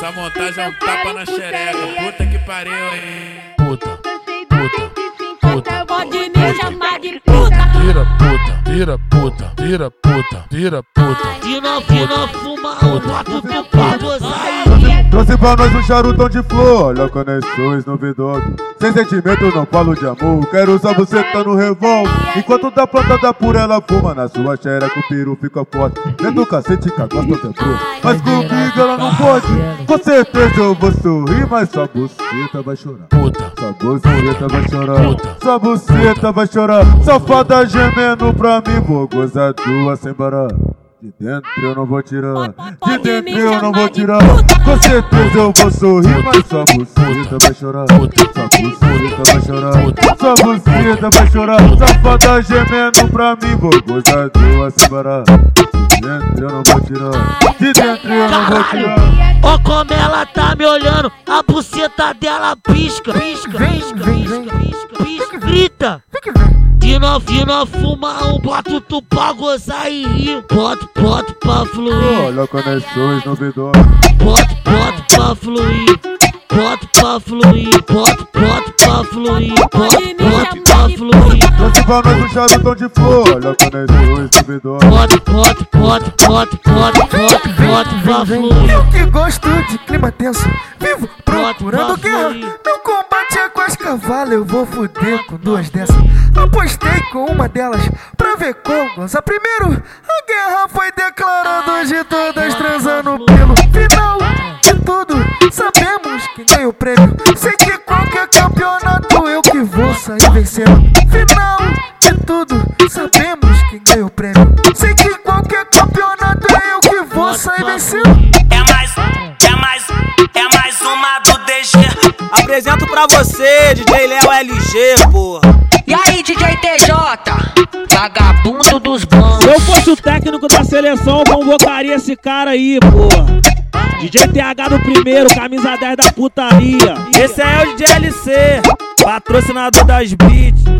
Essa montagem é um tapa na xereca. Puta que pariu, hein? Puta, puta, puta. Pode me chamar de puta. Vira puta, vira puta, vira puta, vira puta. Fina, fina, fuma um, bota pro pau gozar. Trouxe pra nós um charutão de flor, olha conexões novidosas. Sem sentimento não falo de amor, quero só você tá no revólver. Enquanto da planta da pura ela fuma, na sua xereca o peru fica forte. Dentro do cacete que a gosta tentou, mas comigo ela não pode. Com certeza eu vou sorrir, mas sua buceta vai chorar. Puta, Sua buceta vai chorar, sua buceta vai chorar. Safada gemendo pra mim, vou gozar tua sem parar. De dentro eu não vou tirar, de dentro eu não vou tirar. Com certeza eu vou sorrir, mas sua buceta vai chorar. Sua buceta vai chorar, sua buceta vai chorar. Safada gemendo pra mim, vou gozar tua sem parar. De dentro eu não vou tirar, de dentro eu não vou tirar. Ó como ela tá me olhando, a buceta dela pisca, pisca, pisca, pisca, pisca, pisca, grita. Fina, fina, fuma um, bota tu pra gozar e rir. Bota, bota pra fluir, Olha conexões novidosas. bota, bota pra fluir. Bota pra fluir, bota, bota pra fluir, bota, bota pra fluir. Trouxe pra nós um charutão de flor, olha conexões duvidosas. Bota, bota, bota, bota, bota, bota, bota pra fluir. Eu que gosto de clima tenso, vivo procurando guerra. Cavalas, eu vou foder com duas dessas. Apostei com uma delas pra ver qual goza primeiro. A guerra foi declarada hoje, todas transando pelo final de tudo. Sabemos quem ganha o prêmio. Sei que qualquer campeonato eu que vou sair vencendo. Final de tudo, sabemos quem ganha o prêmio. Sei que qualquer campeonato eu que vou sair vencendo. É mais, é mais, é mais. Apresento pra você, DJ Léo LG, porra. E aí, DJ TJ? Vagabundo dos bancos. Se eu fosse o técnico da seleção, eu convocaria esse cara aí, porra. DJ TH do primeiro, camisa 10 da putaria. Esse é o DJ LC, patrocinador das beats.